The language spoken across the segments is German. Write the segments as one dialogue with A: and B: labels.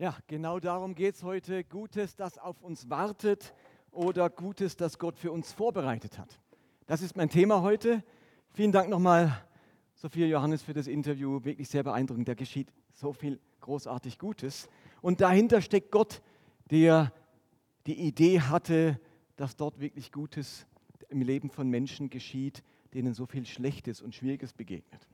A: Ja, genau darum geht es heute. Gutes, das auf uns wartet oder Gutes, das Gott für uns vorbereitet hat. Das ist mein Thema heute. Vielen Dank nochmal, Sophia Johannes, für das Interview. Wirklich sehr beeindruckend. Da geschieht so viel großartig Gutes. Und dahinter steckt Gott, der die Idee hatte, dass dort wirklich Gutes im Leben von Menschen geschieht, denen so viel Schlechtes und Schwieriges begegnet.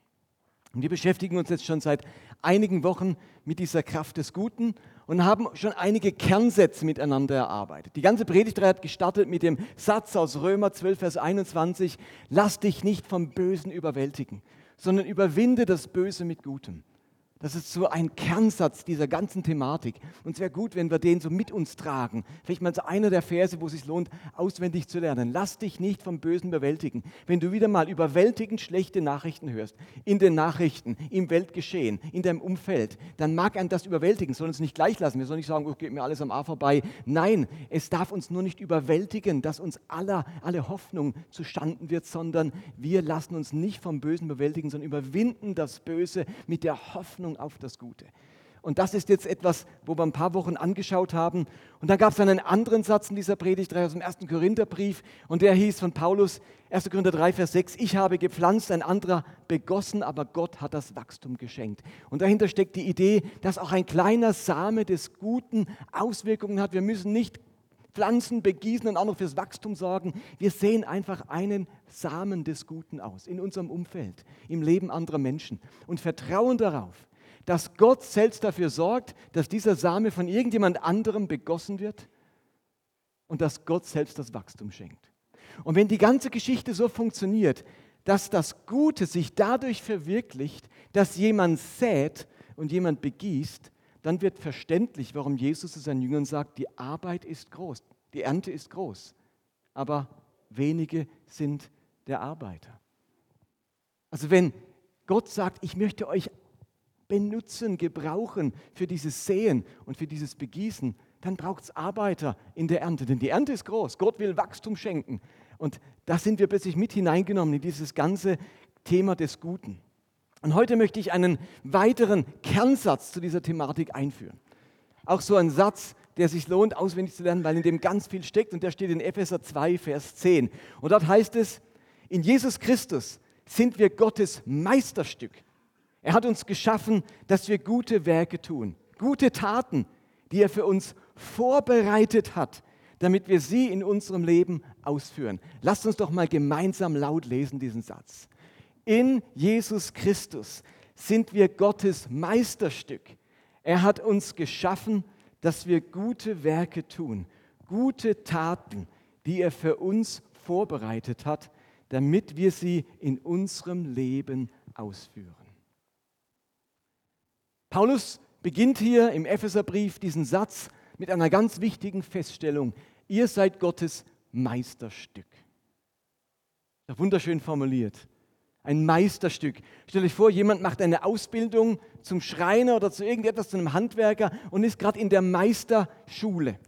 A: Und wir beschäftigen uns jetzt schon seit einigen Wochen mit dieser Kraft des Guten und haben schon einige Kernsätze miteinander erarbeitet. Die ganze Predigtreihe hat gestartet mit dem Satz aus Römer 12, Vers 21, lass dich nicht vom Bösen überwältigen, sondern überwinde das Böse mit Gutem. Das ist so ein Kernsatz dieser ganzen Thematik. Und es wäre gut, wenn wir den so mit uns tragen. Vielleicht mal so einer der Verse, wo es sich lohnt, auswendig zu lernen. Lass dich nicht vom Bösen überwältigen. Wenn du wieder mal überwältigend schlechte Nachrichten hörst, in den Nachrichten, im Weltgeschehen, in deinem Umfeld, dann mag ein das überwältigen, soll uns nicht gleich lassen. Wir sollen nicht sagen, oh, geht mir alles am A vorbei. Nein, es darf uns nur nicht überwältigen, dass uns aller, alle Hoffnung zustanden wird, sondern wir lassen uns nicht vom Bösen überwältigen, sondern überwinden das Böse mit der Hoffnung, Hoffnung auf das Gute. Und das ist jetzt etwas, wo wir ein paar Wochen angeschaut haben. Und dann gab es einen anderen Satz in dieser Predigt aus dem 1. Korintherbrief und der hieß von Paulus, 1. Korinther 3, Vers 6, ich habe gepflanzt, ein anderer begossen, aber Gott hat das Wachstum geschenkt. Und dahinter steckt die Idee, dass auch ein kleiner Same des Guten Auswirkungen hat. Wir müssen nicht pflanzen, begießen und auch noch fürs Wachstum sorgen. Wir sehen einfach einen Samen des Guten aus in unserem Umfeld, im Leben anderer Menschen und vertrauen darauf, dass Gott selbst dafür sorgt, dass dieser Same von irgendjemand anderem begossen wird und dass Gott selbst das Wachstum schenkt. Und wenn die ganze Geschichte so funktioniert, dass das Gute sich dadurch verwirklicht, dass jemand sät und jemand begießt, dann wird verständlich, warum Jesus zu seinen Jüngern sagt, die Arbeit ist groß, die Ernte ist groß, aber wenige sind der Arbeiter. Also wenn Gott sagt, ich möchte euch benutzen, gebrauchen für dieses Säen und für dieses Begießen, dann braucht es Arbeiter in der Ernte. Denn die Ernte ist groß. Gott will Wachstum schenken. Und da sind wir plötzlich mit hineingenommen in dieses ganze Thema des Guten. Und heute möchte ich einen weiteren Kernsatz zu dieser Thematik einführen. Auch so ein Satz, der sich lohnt, auswendig zu lernen, weil in dem ganz viel steckt. Und der steht in Epheser 2, Vers 10. Und dort heißt es, in Jesus Christus sind wir Gottes Meisterstück. Er hat uns geschaffen, dass wir gute Werke tun, gute Taten, die er für uns vorbereitet hat, damit wir sie in unserem Leben ausführen. Lasst uns doch mal gemeinsam laut lesen diesen Satz. In Jesus Christus sind wir Gottes Meisterstück. Er hat uns geschaffen, dass wir gute Werke tun, gute Taten, die er für uns vorbereitet hat, damit wir sie in unserem Leben ausführen. Paulus beginnt hier im Epheserbrief diesen Satz mit einer ganz wichtigen Feststellung. Ihr seid Gottes Meisterstück. Wunderschön formuliert. Ein Meisterstück. Stell euch vor, jemand macht eine Ausbildung zum Schreiner oder zu irgendetwas, zu einem Handwerker und ist gerade in der Meisterschule.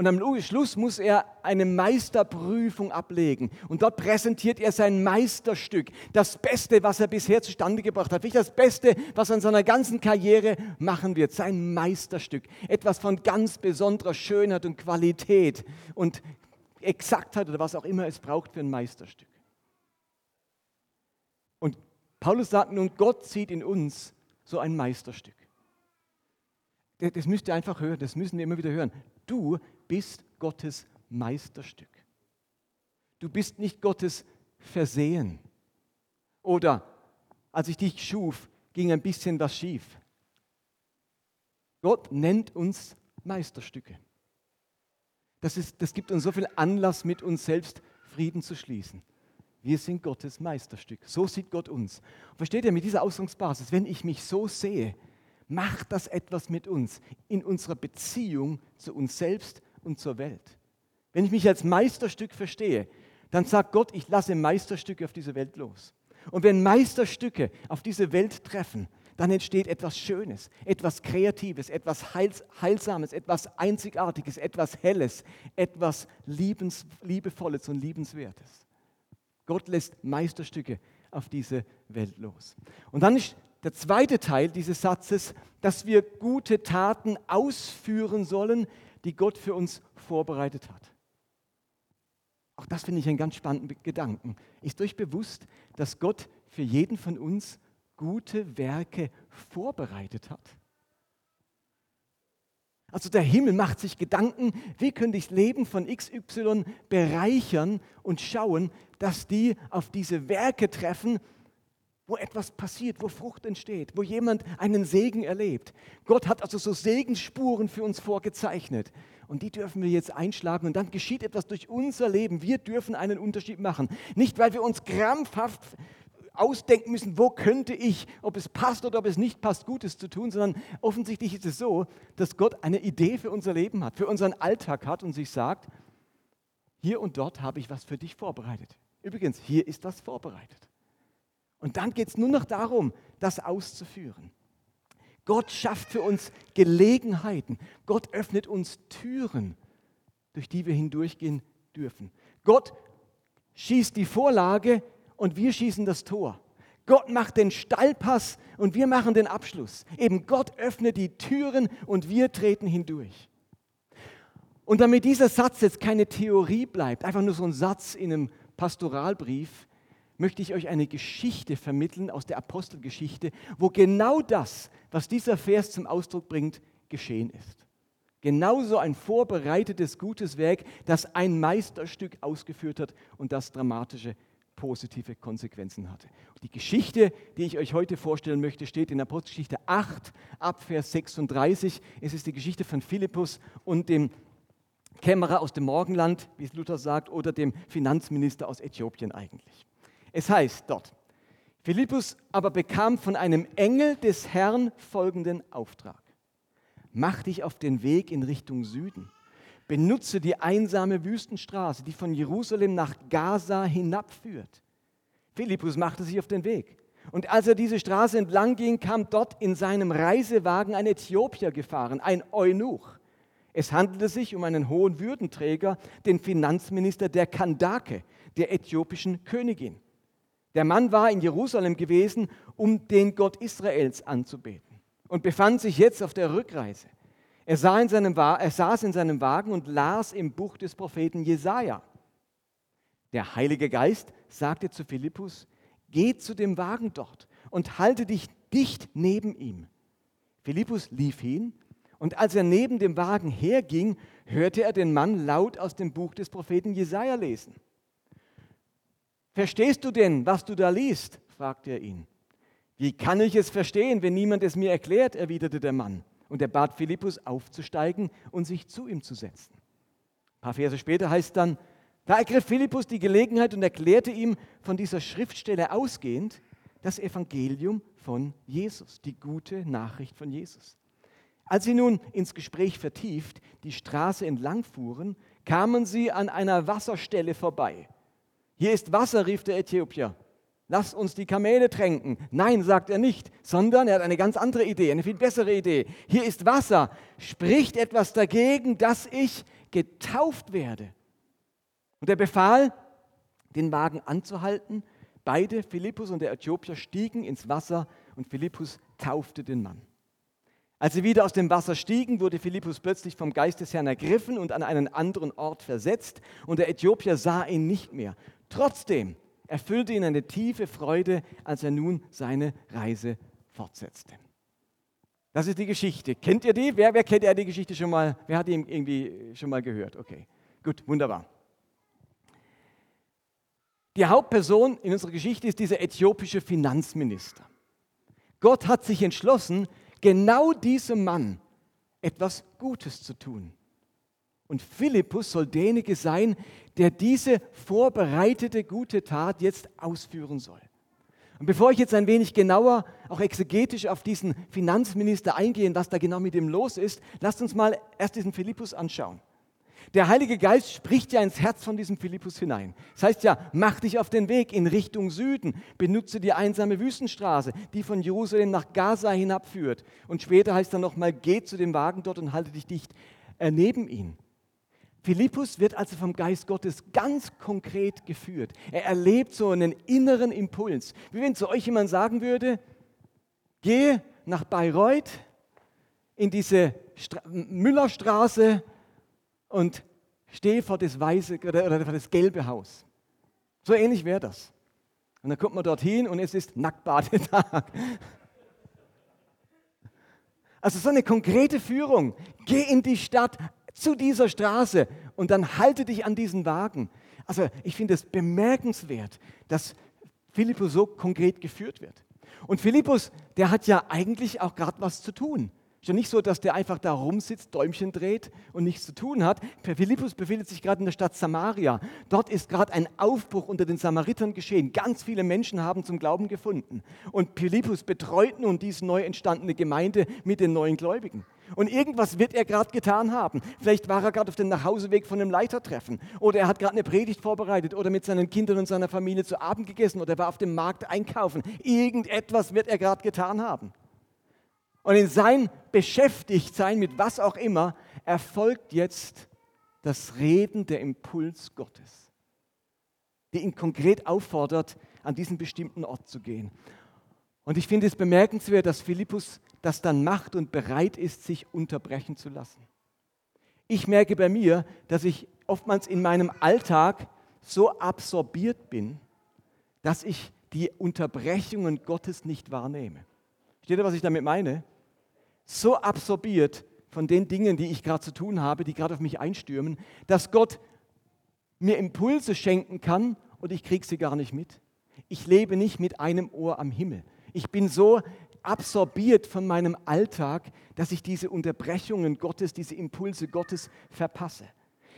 A: Und am Schluss muss er eine Meisterprüfung ablegen. Und dort präsentiert er sein Meisterstück. Das Beste, was er bisher zustande gebracht hat. Nicht das Beste, was er in seiner ganzen Karriere machen wird. Sein Meisterstück. Etwas von ganz besonderer Schönheit und Qualität und Exaktheit oder was auch immer es braucht für ein Meisterstück. Und Paulus sagt nun, Gott sieht in uns so ein Meisterstück. Das müsst ihr einfach hören, das müssen wir immer wieder hören. Du bist Gottes Meisterstück. Du bist nicht Gottes Versehen. Oder als ich dich schuf, ging ein bisschen was schief. Gott nennt uns Meisterstücke. Das, ist, das gibt uns so viel Anlass, mit uns selbst Frieden zu schließen. Wir sind Gottes Meisterstück. So sieht Gott uns. versteht ihr mit dieser Ausgangsbasis, wenn ich mich so sehe, macht das etwas mit uns in unserer Beziehung zu uns selbst und zur Welt. Wenn ich mich als Meisterstück verstehe, dann sagt Gott, ich lasse Meisterstücke auf diese Welt los. Und wenn Meisterstücke auf diese Welt treffen, dann entsteht etwas Schönes, etwas Kreatives, etwas Heils Heilsames, etwas Einzigartiges, etwas Helles, etwas Liebens Liebevolles und Liebenswertes. Gott lässt Meisterstücke auf diese Welt los. Und dann ist der zweite Teil dieses Satzes, dass wir gute Taten ausführen sollen, die Gott für uns vorbereitet hat. Auch das finde ich einen ganz spannenden Gedanken. Ist euch bewusst, dass Gott für jeden von uns gute Werke vorbereitet hat? Also der Himmel macht sich Gedanken, wie könnte ich das Leben von XY bereichern und schauen, dass die auf diese Werke treffen, wo etwas passiert, wo Frucht entsteht, wo jemand einen Segen erlebt. Gott hat also so Segensspuren für uns vorgezeichnet. Und die dürfen wir jetzt einschlagen und dann geschieht etwas durch unser Leben. Wir dürfen einen Unterschied machen. Nicht, weil wir uns krampfhaft ausdenken müssen, wo könnte ich, ob es passt oder ob es nicht passt, Gutes zu tun, sondern offensichtlich ist es so, dass Gott eine Idee für unser Leben hat, für unseren Alltag hat und sich sagt, hier und dort habe ich was für dich vorbereitet. Übrigens, hier ist was vorbereitet. Und dann geht es nur noch darum, das auszuführen. Gott schafft für uns Gelegenheiten. Gott öffnet uns Türen, durch die wir hindurchgehen dürfen. Gott schießt die Vorlage und wir schießen das Tor. Gott macht den Stallpass und wir machen den Abschluss. Eben Gott öffnet die Türen und wir treten hindurch. Und damit dieser Satz jetzt keine Theorie bleibt, einfach nur so ein Satz in einem Pastoralbrief, möchte ich euch eine Geschichte vermitteln aus der Apostelgeschichte, wo genau das, was dieser Vers zum Ausdruck bringt, geschehen ist. Genauso ein vorbereitetes gutes Werk, das ein Meisterstück ausgeführt hat und das dramatische positive Konsequenzen hatte. Die Geschichte, die ich euch heute vorstellen möchte, steht in Apostelgeschichte 8 ab Vers 36. Es ist die Geschichte von Philippus und dem Kämmerer aus dem Morgenland, wie es Luther sagt, oder dem Finanzminister aus Äthiopien eigentlich. Es heißt dort, Philippus aber bekam von einem Engel des Herrn folgenden Auftrag. Mach dich auf den Weg in Richtung Süden. Benutze die einsame Wüstenstraße, die von Jerusalem nach Gaza hinabführt. Philippus machte sich auf den Weg. Und als er diese Straße entlang ging, kam dort in seinem Reisewagen ein Äthiopier gefahren, ein Eunuch. Es handelte sich um einen hohen Würdenträger, den Finanzminister der Kandake, der äthiopischen Königin. Der Mann war in Jerusalem gewesen, um den Gott Israels anzubeten und befand sich jetzt auf der Rückreise. Er, sah in seinem, er saß in seinem Wagen und las im Buch des Propheten Jesaja. Der Heilige Geist sagte zu Philippus: Geh zu dem Wagen dort und halte dich dicht neben ihm. Philippus lief hin und als er neben dem Wagen herging, hörte er den Mann laut aus dem Buch des Propheten Jesaja lesen. Verstehst du denn, was du da liest? fragte er ihn. Wie kann ich es verstehen, wenn niemand es mir erklärt? erwiderte der Mann. Und er bat Philippus aufzusteigen und sich zu ihm zu setzen. Ein paar Verse später heißt dann, da ergriff Philippus die Gelegenheit und erklärte ihm von dieser Schriftstelle ausgehend das Evangelium von Jesus, die gute Nachricht von Jesus. Als sie nun ins Gespräch vertieft die Straße entlang fuhren, kamen sie an einer Wasserstelle vorbei. Hier ist Wasser, rief der Äthiopier. Lass uns die Kamele tränken. Nein, sagt er nicht, sondern er hat eine ganz andere Idee, eine viel bessere Idee. Hier ist Wasser. Spricht etwas dagegen, dass ich getauft werde? Und er befahl, den Wagen anzuhalten. Beide, Philippus und der Äthiopier, stiegen ins Wasser und Philippus taufte den Mann. Als sie wieder aus dem Wasser stiegen, wurde Philippus plötzlich vom Geist des Herrn ergriffen und an einen anderen Ort versetzt, und der Äthiopier sah ihn nicht mehr. Trotzdem erfüllte ihn eine tiefe Freude, als er nun seine Reise fortsetzte. Das ist die Geschichte. Kennt ihr die? Wer, wer kennt ja die Geschichte schon mal? Wer hat die irgendwie schon mal gehört? Okay, gut, wunderbar. Die Hauptperson in unserer Geschichte ist dieser äthiopische Finanzminister. Gott hat sich entschlossen, genau diesem Mann etwas Gutes zu tun. Und Philippus soll derjenige sein, der diese vorbereitete gute Tat jetzt ausführen soll. Und bevor ich jetzt ein wenig genauer, auch exegetisch auf diesen Finanzminister eingehe, was da genau mit ihm los ist, lasst uns mal erst diesen Philippus anschauen. Der Heilige Geist spricht ja ins Herz von diesem Philippus hinein. Das heißt ja, mach dich auf den Weg in Richtung Süden, benutze die einsame Wüstenstraße, die von Jerusalem nach Gaza hinabführt. Und später heißt dann nochmal, geh zu dem Wagen dort und halte dich dicht äh, neben ihn. Philippus wird also vom Geist Gottes ganz konkret geführt. Er erlebt so einen inneren Impuls. Wie wenn zu euch jemand sagen würde, gehe nach Bayreuth in diese Stra Müllerstraße und stehe vor das weiße oder, oder vor das gelbe Haus. So ähnlich wäre das. Und dann kommt man dorthin und es ist Nacktbadetag. Also so eine konkrete Führung. Geh in die Stadt zu dieser Straße und dann halte dich an diesen Wagen. Also ich finde es bemerkenswert, dass Philippus so konkret geführt wird. Und Philippus, der hat ja eigentlich auch gerade was zu tun. Ist ja nicht so, dass der einfach da rumsitzt, Däumchen dreht und nichts zu tun hat. Philippus befindet sich gerade in der Stadt Samaria. Dort ist gerade ein Aufbruch unter den Samaritern geschehen. Ganz viele Menschen haben zum Glauben gefunden. Und Philippus betreut nun diese neu entstandene Gemeinde mit den neuen Gläubigen. Und irgendwas wird er gerade getan haben. Vielleicht war er gerade auf dem Nachhauseweg von einem Leitertreffen oder er hat gerade eine Predigt vorbereitet oder mit seinen Kindern und seiner Familie zu Abend gegessen oder er war auf dem Markt einkaufen. Irgendetwas wird er gerade getan haben. Und in sein Beschäftigtsein mit was auch immer erfolgt jetzt das Reden, der Impuls Gottes, der ihn konkret auffordert, an diesen bestimmten Ort zu gehen. Und ich finde es bemerkenswert, dass Philippus das dann macht und bereit ist, sich unterbrechen zu lassen. Ich merke bei mir, dass ich oftmals in meinem Alltag so absorbiert bin, dass ich die Unterbrechungen Gottes nicht wahrnehme. Steht ihr, was ich damit meine? So absorbiert von den Dingen, die ich gerade zu tun habe, die gerade auf mich einstürmen, dass Gott mir Impulse schenken kann und ich kriege sie gar nicht mit. Ich lebe nicht mit einem Ohr am Himmel. Ich bin so absorbiert von meinem Alltag, dass ich diese Unterbrechungen Gottes, diese Impulse Gottes verpasse.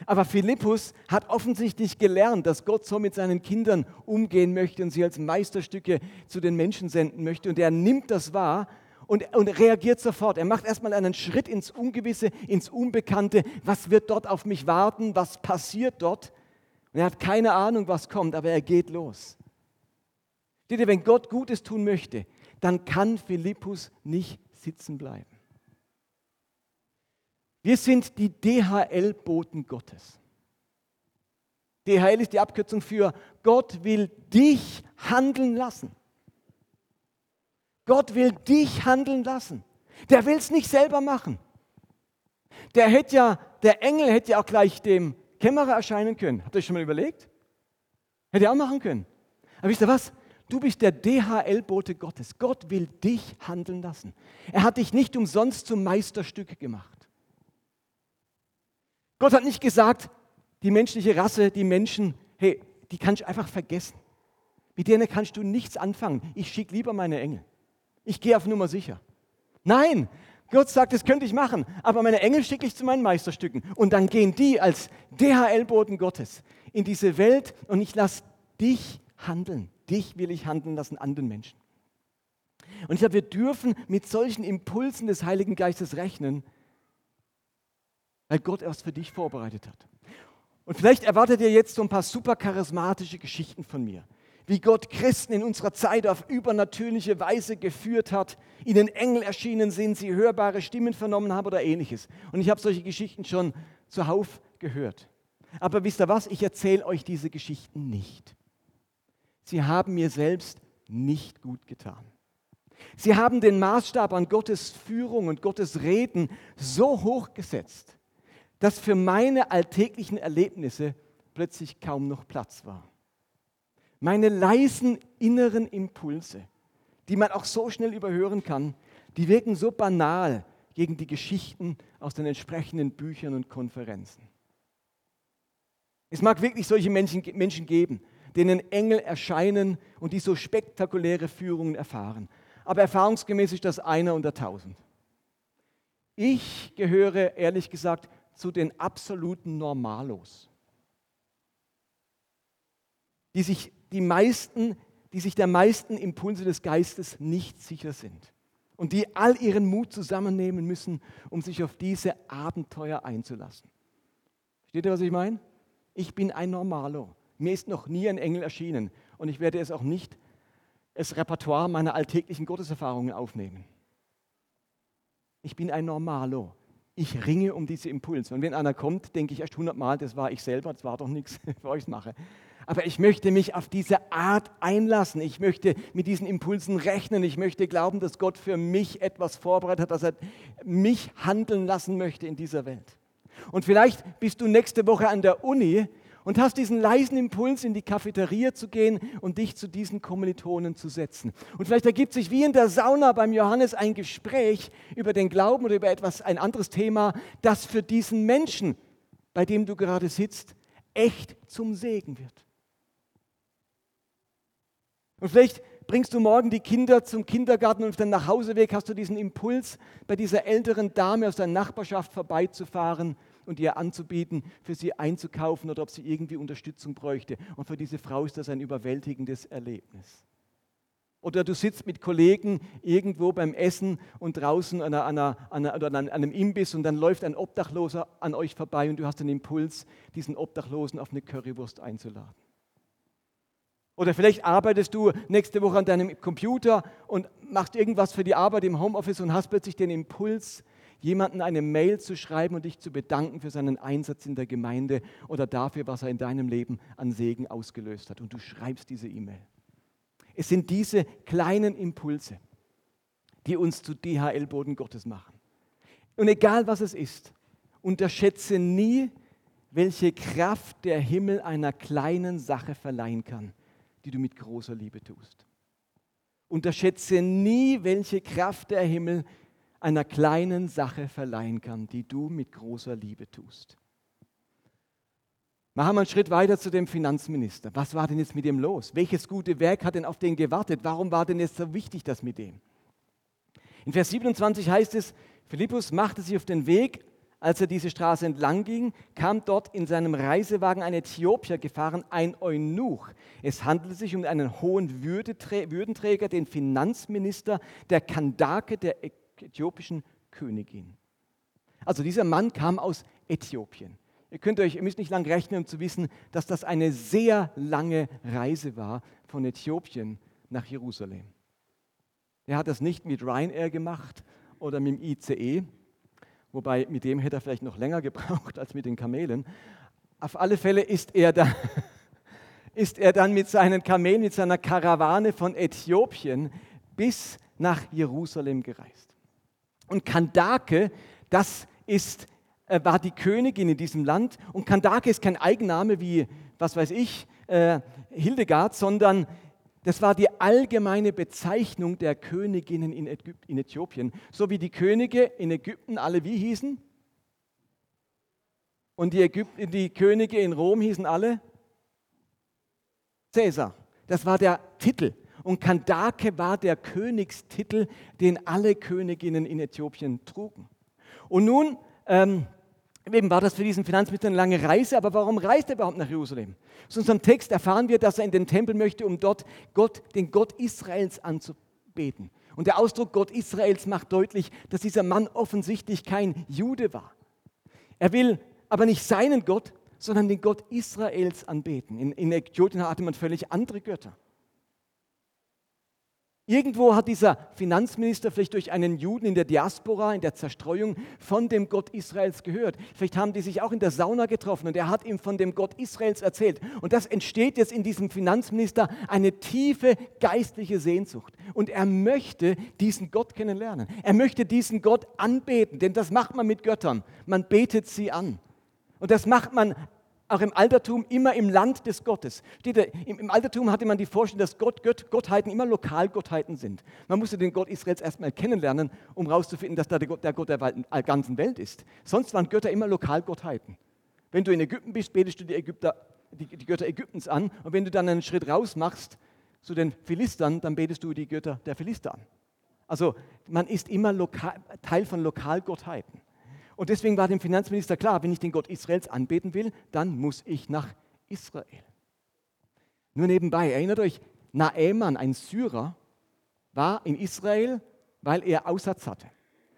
A: Aber Philippus hat offensichtlich gelernt, dass Gott so mit seinen Kindern umgehen möchte und sie als Meisterstücke zu den Menschen senden möchte. Und er nimmt das wahr und, und reagiert sofort. Er macht erstmal einen Schritt ins Ungewisse, ins Unbekannte. Was wird dort auf mich warten? Was passiert dort? Und er hat keine Ahnung, was kommt, aber er geht los. Steht ihr, wenn Gott Gutes tun möchte, dann kann Philippus nicht sitzen bleiben. Wir sind die DHL-Boten Gottes. DHL ist die Abkürzung für Gott will dich handeln lassen. Gott will dich handeln lassen. Der will es nicht selber machen. Der hätte ja, der Engel hätte ja auch gleich dem Kämmerer erscheinen können. Habt ihr euch schon mal überlegt? Hätte er auch machen können. Aber wisst ihr was? Du bist der DHL-Bote Gottes. Gott will dich handeln lassen. Er hat dich nicht umsonst zum Meisterstück gemacht. Gott hat nicht gesagt, die menschliche Rasse, die Menschen, hey, die kannst du einfach vergessen. Mit denen kannst du nichts anfangen. Ich schicke lieber meine Engel. Ich gehe auf Nummer sicher. Nein, Gott sagt, das könnte ich machen, aber meine Engel schicke ich zu meinen Meisterstücken. Und dann gehen die als DHL-Boten Gottes in diese Welt und ich lasse dich handeln. Dich will ich handeln lassen an den Menschen. Und ich glaube, wir dürfen mit solchen Impulsen des Heiligen Geistes rechnen, weil Gott erst für dich vorbereitet hat. Und vielleicht erwartet ihr jetzt so ein paar super charismatische Geschichten von mir, wie Gott Christen in unserer Zeit auf übernatürliche Weise geführt hat, ihnen Engel erschienen sind, sie hörbare Stimmen vernommen haben oder ähnliches. Und ich habe solche Geschichten schon zuhauf gehört. Aber wisst ihr was? Ich erzähle euch diese Geschichten nicht. Sie haben mir selbst nicht gut getan. Sie haben den Maßstab an Gottes Führung und Gottes Reden so hoch gesetzt, dass für meine alltäglichen Erlebnisse plötzlich kaum noch Platz war. Meine leisen inneren Impulse, die man auch so schnell überhören kann, die wirken so banal gegen die Geschichten aus den entsprechenden Büchern und Konferenzen. Es mag wirklich solche Menschen, Menschen geben, denen Engel erscheinen und die so spektakuläre Führungen erfahren. Aber erfahrungsgemäß ist das einer unter tausend. Ich gehöre ehrlich gesagt zu den absoluten Normalos, die sich, die meisten, die sich der meisten Impulse des Geistes nicht sicher sind und die all ihren Mut zusammennehmen müssen, um sich auf diese Abenteuer einzulassen. Versteht ihr, was ich meine? Ich bin ein Normalo. Mir ist noch nie ein Engel erschienen und ich werde es auch nicht das Repertoire meiner alltäglichen Gotteserfahrungen aufnehmen. Ich bin ein Normalo ich ringe um diese Impulse. Und wenn einer kommt, denke ich erst hundertmal, das war ich selber, das war doch nichts, bevor ich es mache. Aber ich möchte mich auf diese Art einlassen. Ich möchte mit diesen Impulsen rechnen. Ich möchte glauben, dass Gott für mich etwas vorbereitet hat, dass er mich handeln lassen möchte in dieser Welt. Und vielleicht bist du nächste Woche an der Uni und hast diesen leisen Impuls, in die Cafeteria zu gehen und dich zu diesen Kommilitonen zu setzen. Und vielleicht ergibt sich wie in der Sauna beim Johannes ein Gespräch über den Glauben oder über etwas, ein anderes Thema, das für diesen Menschen, bei dem du gerade sitzt, echt zum Segen wird. Und vielleicht bringst du morgen die Kinder zum Kindergarten und auf dem Nachhauseweg hast du diesen Impuls, bei dieser älteren Dame aus der Nachbarschaft vorbeizufahren und ihr anzubieten, für sie einzukaufen oder ob sie irgendwie Unterstützung bräuchte. Und für diese Frau ist das ein überwältigendes Erlebnis. Oder du sitzt mit Kollegen irgendwo beim Essen und draußen an, einer, an, einer, an einem Imbiss und dann läuft ein Obdachloser an euch vorbei und du hast den Impuls, diesen Obdachlosen auf eine Currywurst einzuladen. Oder vielleicht arbeitest du nächste Woche an deinem Computer und machst irgendwas für die Arbeit im Homeoffice und hast plötzlich den Impuls, jemanden eine Mail zu schreiben und dich zu bedanken für seinen Einsatz in der Gemeinde oder dafür, was er in deinem Leben an Segen ausgelöst hat. Und du schreibst diese E-Mail. Es sind diese kleinen Impulse, die uns zu DHL-Boden Gottes machen. Und egal was es ist, unterschätze nie, welche Kraft der Himmel einer kleinen Sache verleihen kann, die du mit großer Liebe tust. Unterschätze nie, welche Kraft der Himmel einer kleinen Sache verleihen kann, die du mit großer Liebe tust. Machen wir einen Schritt weiter zu dem Finanzminister. Was war denn jetzt mit ihm los? Welches gute Werk hat denn auf den gewartet? Warum war denn jetzt so wichtig das mit dem? In Vers 27 heißt es, Philippus machte sich auf den Weg, als er diese Straße entlang ging, kam dort in seinem Reisewagen ein Äthiopier gefahren, ein Eunuch. Es handelte sich um einen hohen Würdenträger, den Finanzminister der Kandake der äthiopischen Königin. Also dieser Mann kam aus Äthiopien. Ihr könnt euch, ihr müsst nicht lang rechnen, um zu wissen, dass das eine sehr lange Reise war von Äthiopien nach Jerusalem. Er hat das nicht mit Ryanair gemacht oder mit dem ICE, wobei mit dem hätte er vielleicht noch länger gebraucht als mit den Kamelen. Auf alle Fälle ist er, da, ist er dann mit seinen Kamelen, mit seiner Karawane von Äthiopien bis nach Jerusalem gereist. Und Kandake, das ist, äh, war die Königin in diesem Land. Und Kandake ist kein Eigenname wie, was weiß ich, äh, Hildegard, sondern das war die allgemeine Bezeichnung der Königinnen in, in Äthiopien. So wie die Könige in Ägypten alle wie hießen? Und die, Ägypten, die Könige in Rom hießen alle? Cäsar. Das war der Titel. Und Kandake war der Königstitel, den alle Königinnen in Äthiopien trugen. Und nun ähm, eben war das für diesen Finanzminister eine lange Reise, aber warum reist er überhaupt nach Jerusalem? Aus unserem Text erfahren wir, dass er in den Tempel möchte, um dort Gott, den Gott Israels anzubeten. Und der Ausdruck Gott Israels macht deutlich, dass dieser Mann offensichtlich kein Jude war. Er will aber nicht seinen Gott, sondern den Gott Israels anbeten. In, in Äthiopien hatte man völlig andere Götter. Irgendwo hat dieser Finanzminister vielleicht durch einen Juden in der Diaspora, in der Zerstreuung von dem Gott Israels gehört. Vielleicht haben die sich auch in der Sauna getroffen und er hat ihm von dem Gott Israels erzählt. Und das entsteht jetzt in diesem Finanzminister eine tiefe geistliche Sehnsucht. Und er möchte diesen Gott kennenlernen. Er möchte diesen Gott anbeten, denn das macht man mit Göttern. Man betet sie an. Und das macht man auch im Altertum immer im Land des Gottes. Steht da, im, im, Altertum hatte man die Vorstellung, dass Gott, Gott, Gottheiten immer Lokalgottheiten sind. Man musste den Gott Israels erstmal kennenlernen, um herauszufinden, dass da der Gott der, Gott der ganzen Welt ist. Sonst waren Götter immer Lokalgottheiten. Wenn du in Ägypten bist, betest du die, Ägypter, die, die Götter Ägyptens an. Und wenn du dann einen Schritt raus machst zu den Philistern, dann betest du die Götter der Philister an. Also man ist immer lokal, Teil von Lokalgottheiten. Und deswegen war dem Finanzminister klar, wenn ich den Gott Israels anbeten will, dann muss ich nach Israel. Nur nebenbei, erinnert euch, Naeman, ein Syrer, war in Israel, weil er Aussatz hatte.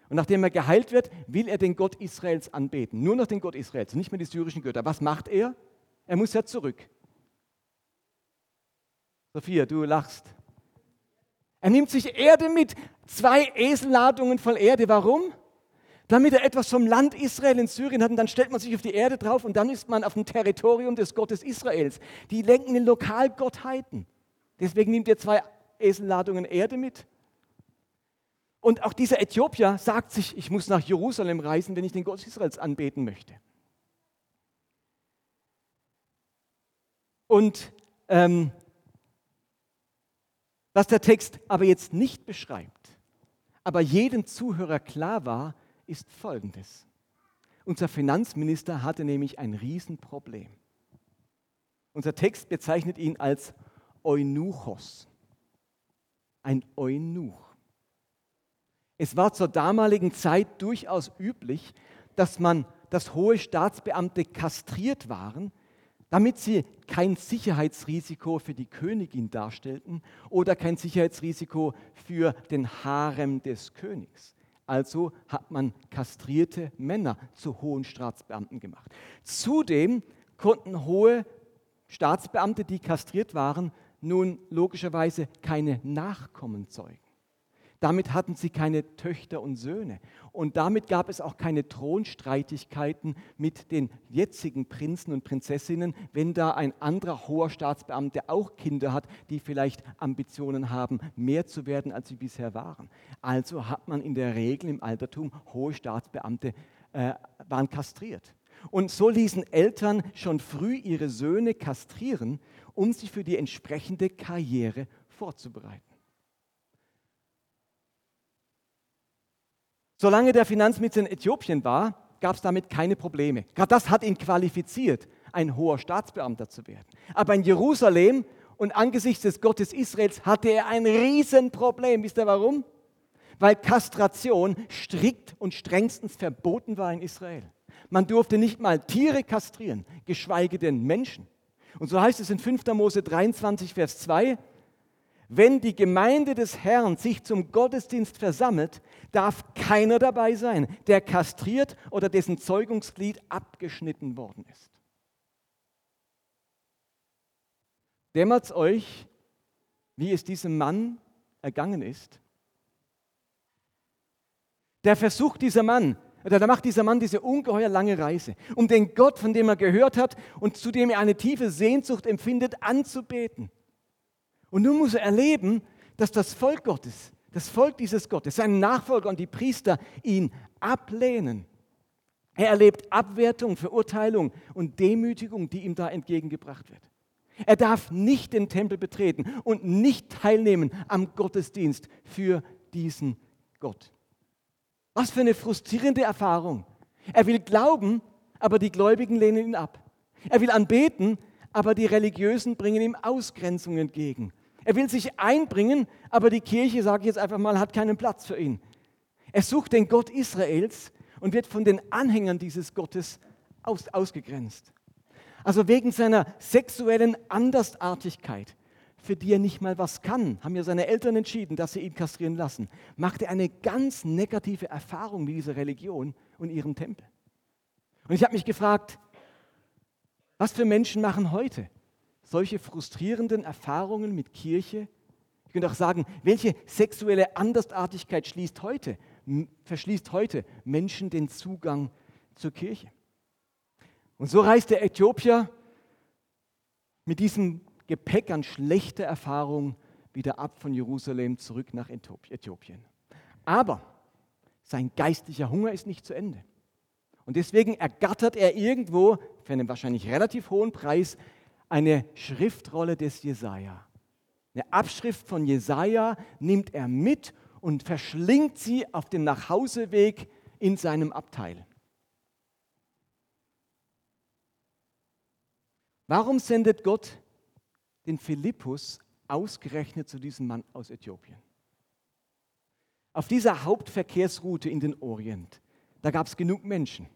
A: Und nachdem er geheilt wird, will er den Gott Israels anbeten. Nur noch den Gott Israels, nicht mehr die syrischen Götter. Was macht er? Er muss ja zurück. Sophia, du lachst. Er nimmt sich Erde mit, zwei Eselladungen voll Erde. Warum? Damit er etwas vom Land Israel in Syrien hat und dann stellt man sich auf die Erde drauf und dann ist man auf dem Territorium des Gottes Israels. Die lenken in Lokalgottheiten. Deswegen nimmt er zwei Eselladungen Erde mit. Und auch dieser Äthiopier sagt sich, ich muss nach Jerusalem reisen, wenn ich den Gott Israels anbeten möchte. Und ähm, was der Text aber jetzt nicht beschreibt, aber jedem Zuhörer klar war, ist Folgendes. Unser Finanzminister hatte nämlich ein Riesenproblem. Unser Text bezeichnet ihn als Eunuchos, ein Eunuch. Es war zur damaligen Zeit durchaus üblich, dass man, dass hohe Staatsbeamte kastriert waren, damit sie kein Sicherheitsrisiko für die Königin darstellten oder kein Sicherheitsrisiko für den Harem des Königs. Also hat man kastrierte Männer zu hohen Staatsbeamten gemacht. Zudem konnten hohe Staatsbeamte, die kastriert waren, nun logischerweise keine Nachkommen zeugen. Damit hatten sie keine Töchter und Söhne. Und damit gab es auch keine Thronstreitigkeiten mit den jetzigen Prinzen und Prinzessinnen, wenn da ein anderer hoher Staatsbeamter auch Kinder hat, die vielleicht Ambitionen haben, mehr zu werden, als sie bisher waren. Also hat man in der Regel im Altertum hohe Staatsbeamte äh, waren kastriert. Und so ließen Eltern schon früh ihre Söhne kastrieren, um sich für die entsprechende Karriere vorzubereiten. Solange der Finanzminister in Äthiopien war, gab es damit keine Probleme. Gerade das hat ihn qualifiziert, ein hoher Staatsbeamter zu werden. Aber in Jerusalem und angesichts des Gottes Israels hatte er ein Riesenproblem. Wisst ihr warum? Weil Kastration strikt und strengstens verboten war in Israel. Man durfte nicht mal Tiere kastrieren, geschweige denn Menschen. Und so heißt es in 5. Mose 23, Vers 2, wenn die Gemeinde des Herrn sich zum Gottesdienst versammelt, darf keiner dabei sein, der kastriert oder dessen Zeugungsglied abgeschnitten worden ist. Dämmert es euch, wie es diesem Mann ergangen ist? Der Versuch dieser Mann, oder da macht dieser Mann diese ungeheuer lange Reise, um den Gott, von dem er gehört hat und zu dem er eine tiefe Sehnsucht empfindet, anzubeten. Und nun muss er erleben, dass das Volk Gottes, das Volk dieses Gottes, seine Nachfolger und die Priester ihn ablehnen. Er erlebt Abwertung, Verurteilung und Demütigung, die ihm da entgegengebracht wird. Er darf nicht den Tempel betreten und nicht teilnehmen am Gottesdienst für diesen Gott. Was für eine frustrierende Erfahrung. Er will glauben, aber die Gläubigen lehnen ihn ab. Er will anbeten, aber die Religiösen bringen ihm Ausgrenzung entgegen. Er will sich einbringen, aber die Kirche, sage ich jetzt einfach mal, hat keinen Platz für ihn. Er sucht den Gott Israels und wird von den Anhängern dieses Gottes aus, ausgegrenzt. Also wegen seiner sexuellen Andersartigkeit, für die er nicht mal was kann, haben ja seine Eltern entschieden, dass sie ihn kastrieren lassen, macht er eine ganz negative Erfahrung mit dieser Religion und ihrem Tempel. Und ich habe mich gefragt, was für Menschen machen heute solche frustrierenden Erfahrungen mit Kirche? Ich könnte auch sagen, welche sexuelle Andersartigkeit schließt heute, verschließt heute Menschen den Zugang zur Kirche? Und so reist der Äthiopier mit diesem Gepäck an schlechter Erfahrung wieder ab von Jerusalem zurück nach Äthiopien. Aber sein geistlicher Hunger ist nicht zu Ende. Und deswegen ergattert er irgendwo für einen wahrscheinlich relativ hohen Preis eine Schriftrolle des Jesaja. Eine Abschrift von Jesaja nimmt er mit und verschlingt sie auf dem Nachhauseweg in seinem Abteil. Warum sendet Gott den Philippus ausgerechnet zu diesem Mann aus Äthiopien? Auf dieser Hauptverkehrsroute in den Orient, da gab es genug Menschen,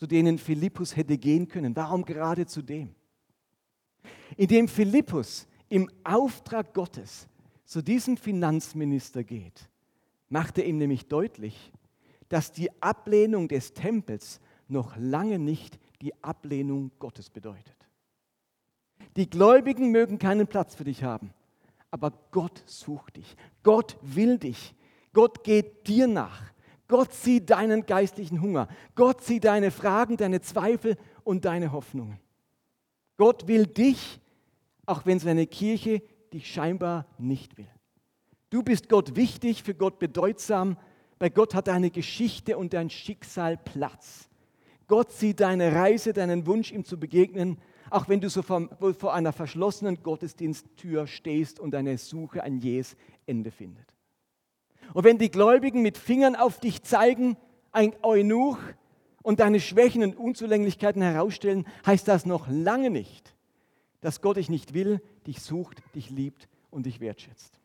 A: zu denen Philippus hätte gehen können. Warum gerade zu dem? indem Philippus im Auftrag Gottes zu diesem Finanzminister geht, macht er ihm nämlich deutlich, dass die Ablehnung des Tempels noch lange nicht die Ablehnung Gottes bedeutet. Die Gläubigen mögen keinen Platz für dich haben, aber Gott sucht dich. Gott will dich. Gott geht dir nach. Gott sieht deinen geistlichen Hunger. Gott sieht deine Fragen, deine Zweifel und deine Hoffnungen. Gott will dich, auch wenn seine Kirche dich scheinbar nicht will. Du bist Gott wichtig, für Gott bedeutsam. Bei Gott hat deine Geschichte und dein Schicksal Platz. Gott sieht deine Reise, deinen Wunsch, ihm zu begegnen, auch wenn du so vor, vor einer verschlossenen Gottesdiensttür stehst und deine Suche ein jähes Ende findet. Und wenn die Gläubigen mit Fingern auf dich zeigen, ein Eunuch, und deine Schwächen und Unzulänglichkeiten herausstellen, heißt das noch lange nicht, dass Gott dich nicht will, dich sucht, dich liebt und dich wertschätzt.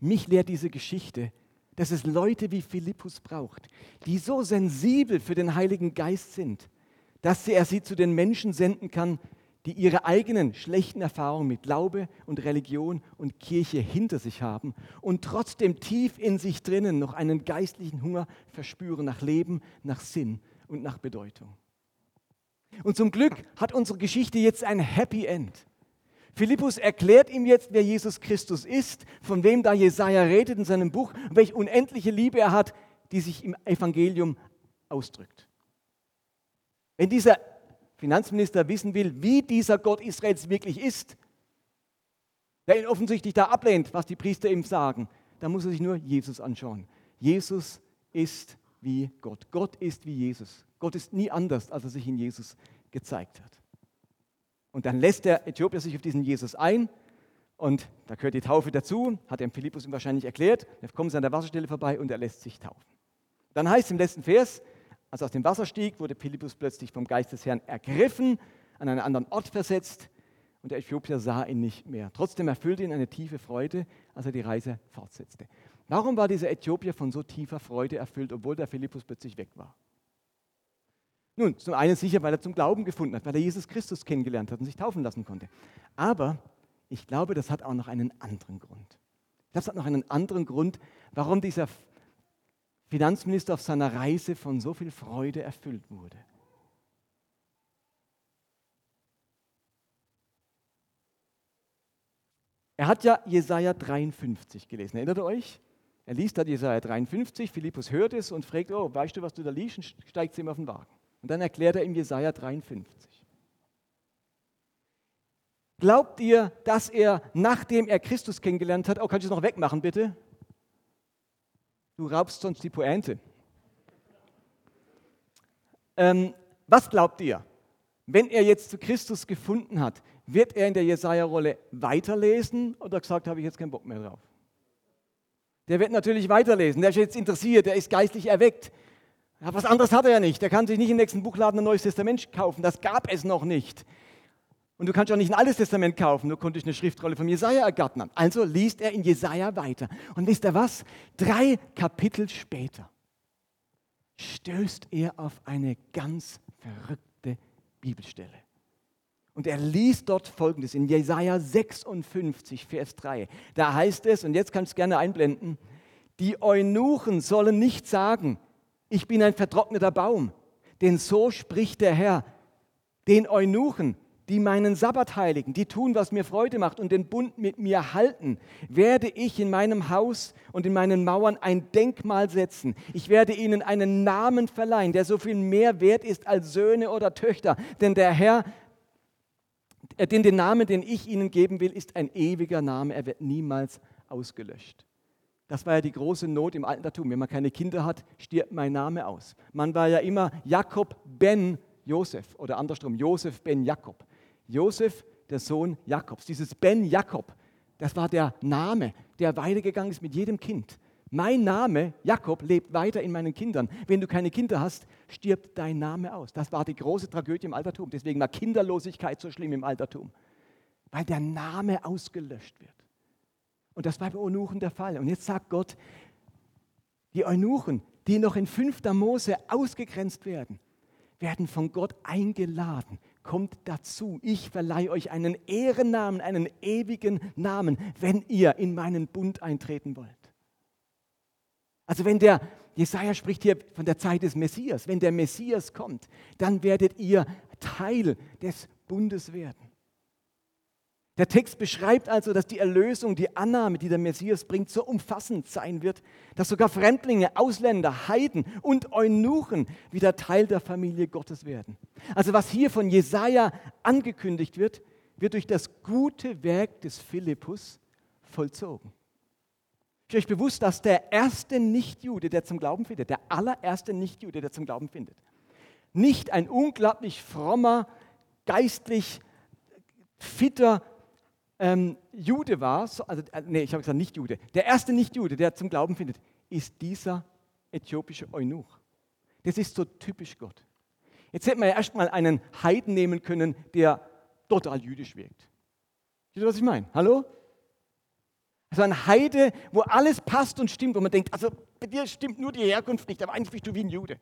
A: Mich lehrt diese Geschichte, dass es Leute wie Philippus braucht, die so sensibel für den Heiligen Geist sind, dass er sie zu den Menschen senden kann, die ihre eigenen schlechten Erfahrungen mit Glaube und Religion und Kirche hinter sich haben und trotzdem tief in sich drinnen noch einen geistlichen Hunger verspüren nach Leben, nach Sinn und nach Bedeutung. Und zum Glück hat unsere Geschichte jetzt ein Happy End. Philippus erklärt ihm jetzt, wer Jesus Christus ist, von wem da Jesaja redet in seinem Buch welche unendliche Liebe er hat, die sich im Evangelium ausdrückt. Wenn dieser Finanzminister wissen will, wie dieser Gott Israels wirklich ist, der ihn offensichtlich da ablehnt, was die Priester ihm sagen, dann muss er sich nur Jesus anschauen. Jesus ist wie Gott. Gott ist wie Jesus. Gott ist nie anders, als er sich in Jesus gezeigt hat. Und dann lässt der Äthiopier sich auf diesen Jesus ein und da gehört die Taufe dazu, hat dem Philippus ihm wahrscheinlich erklärt. Er kommt an der Wasserstelle vorbei und er lässt sich taufen. Dann heißt es im letzten Vers, als er aus dem Wasser stieg, wurde Philippus plötzlich vom Geist des Herrn ergriffen, an einen anderen Ort versetzt und der Äthiopier sah ihn nicht mehr. Trotzdem erfüllte ihn eine tiefe Freude, als er die Reise fortsetzte. Warum war dieser Äthiopier von so tiefer Freude erfüllt, obwohl der Philippus plötzlich weg war? Nun, zum einen sicher, weil er zum Glauben gefunden hat, weil er Jesus Christus kennengelernt hat und sich taufen lassen konnte. Aber ich glaube, das hat auch noch einen anderen Grund. Das hat noch einen anderen Grund, warum dieser Finanzminister auf seiner Reise von so viel Freude erfüllt wurde. Er hat ja Jesaja 53 gelesen. Erinnert ihr euch? Er liest da Jesaja 53, Philippus hört es und fragt: Oh, weißt du, was du da liest? Und steigt zu ihm auf den Wagen. Und dann erklärt er ihm Jesaja 53. Glaubt ihr, dass er, nachdem er Christus kennengelernt hat, oh, kannst du es noch wegmachen, bitte? Du raubst sonst die Pointe. Ähm, was glaubt ihr? Wenn er jetzt zu Christus gefunden hat, wird er in der Jesaja-Rolle weiterlesen oder gesagt, habe ich jetzt keinen Bock mehr drauf? Der wird natürlich weiterlesen. Der ist jetzt interessiert, der ist geistlich erweckt. Ja, was anderes hat er ja nicht. Der kann sich nicht im nächsten Buchladen ein Neues Testament kaufen. Das gab es noch nicht. Und du kannst auch nicht ein altes Testament kaufen, nur konnte ich eine Schriftrolle von Jesaja ergattern. Also liest er in Jesaja weiter. Und wisst ihr was? Drei Kapitel später stößt er auf eine ganz verrückte Bibelstelle. Und er liest dort folgendes in Jesaja 56, Vers 3. Da heißt es, und jetzt kannst du es gerne einblenden: Die Eunuchen sollen nicht sagen, ich bin ein vertrockneter Baum, denn so spricht der Herr. Den Eunuchen, die meinen Sabbat heiligen, die tun, was mir Freude macht und den Bund mit mir halten, werde ich in meinem Haus und in meinen Mauern ein Denkmal setzen. Ich werde ihnen einen Namen verleihen, der so viel mehr wert ist als Söhne oder Töchter. Denn der Herr, äh, denn den Namen, den ich ihnen geben will, ist ein ewiger Name. Er wird niemals ausgelöscht. Das war ja die große Not im Altertum. Wenn man keine Kinder hat, stirbt mein Name aus. Man war ja immer Jakob ben Josef oder andersrum Josef ben Jakob. Josef, der Sohn Jakobs. Dieses Ben Jakob, das war der Name, der weitergegangen ist mit jedem Kind. Mein Name, Jakob, lebt weiter in meinen Kindern. Wenn du keine Kinder hast, stirbt dein Name aus. Das war die große Tragödie im Altertum. Deswegen war Kinderlosigkeit so schlimm im Altertum, weil der Name ausgelöscht wird. Und das war bei Eunuchen der Fall. Und jetzt sagt Gott, die Eunuchen, die noch in 5. Mose ausgegrenzt werden, werden von Gott eingeladen, kommt dazu. Ich verleihe euch einen Ehrennamen, einen ewigen Namen, wenn ihr in meinen Bund eintreten wollt. Also wenn der, Jesaja spricht hier von der Zeit des Messias, wenn der Messias kommt, dann werdet ihr Teil des Bundes werden. Der Text beschreibt also, dass die Erlösung, die Annahme, die der Messias bringt, so umfassend sein wird, dass sogar Fremdlinge, Ausländer, Heiden und Eunuchen wieder Teil der Familie Gottes werden. Also was hier von Jesaja angekündigt wird, wird durch das gute Werk des Philippus vollzogen. Ist euch bewusst, dass der erste Nichtjude, der zum Glauben findet, der allererste Nichtjude, der zum Glauben findet, nicht ein unglaublich frommer, geistlich fitter ähm, Jude war, so, also, äh, nee, ich habe gesagt nicht Jude, der erste Nicht-Jude, der zum Glauben findet, ist dieser äthiopische Eunuch. Das ist so typisch Gott. Jetzt hätte man ja erstmal einen Heiden nehmen können, der total jüdisch wirkt. Wisst ihr, was ich meine? Hallo? Also ein Heide, wo alles passt und stimmt, wo man denkt, also bei dir stimmt nur die Herkunft nicht, aber eigentlich bist du wie ein Jude.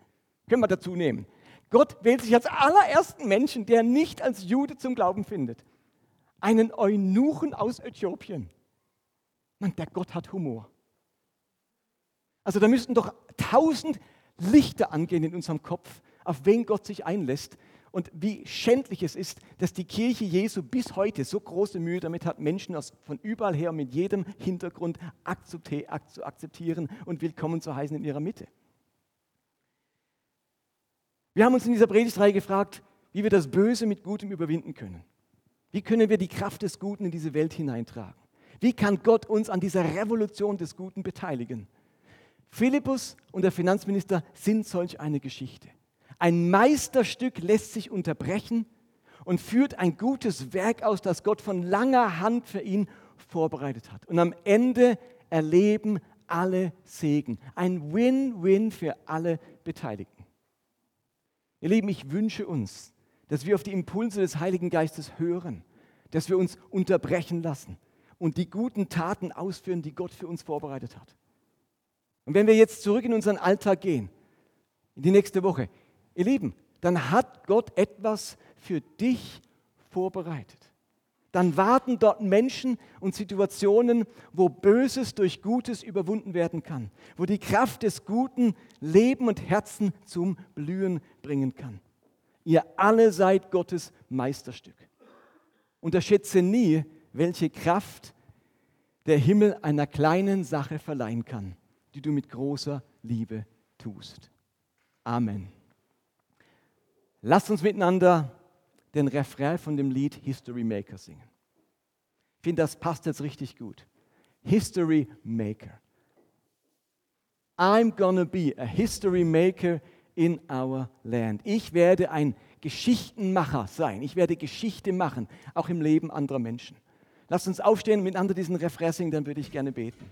A: Können wir dazu nehmen. Gott wählt sich als allerersten Menschen, der nicht als Jude zum Glauben findet einen Eunuchen aus Äthiopien. Mann, der Gott hat Humor. Also da müssten doch tausend Lichter angehen in unserem Kopf, auf wen Gott sich einlässt und wie schändlich es ist, dass die Kirche Jesu bis heute so große Mühe damit hat, Menschen aus, von überall her mit jedem Hintergrund zu akzeptieren und willkommen zu heißen in ihrer Mitte. Wir haben uns in dieser Predigtreihe gefragt, wie wir das Böse mit Gutem überwinden können. Wie können wir die Kraft des Guten in diese Welt hineintragen? Wie kann Gott uns an dieser Revolution des Guten beteiligen? Philippus und der Finanzminister sind solch eine Geschichte. Ein Meisterstück lässt sich unterbrechen und führt ein gutes Werk aus, das Gott von langer Hand für ihn vorbereitet hat. Und am Ende erleben alle Segen. Ein Win-Win für alle Beteiligten. Ihr Lieben, ich wünsche uns, dass wir auf die Impulse des Heiligen Geistes hören, dass wir uns unterbrechen lassen und die guten Taten ausführen, die Gott für uns vorbereitet hat. Und wenn wir jetzt zurück in unseren Alltag gehen, in die nächste Woche, ihr Lieben, dann hat Gott etwas für dich vorbereitet. Dann warten dort Menschen und Situationen, wo Böses durch Gutes überwunden werden kann, wo die Kraft des Guten Leben und Herzen zum Blühen bringen kann. Ihr alle seid Gottes Meisterstück. Unterschätze nie, welche Kraft der Himmel einer kleinen Sache verleihen kann, die du mit großer Liebe tust. Amen. Lasst uns miteinander den Refrain von dem Lied History Maker singen. Ich finde, das passt jetzt richtig gut. History Maker. I'm gonna be a history maker in our land. Ich werde ein Geschichtenmacher sein. Ich werde Geschichte machen, auch im Leben anderer Menschen. Lasst uns aufstehen miteinander diesen Refrain singen, dann würde ich gerne beten.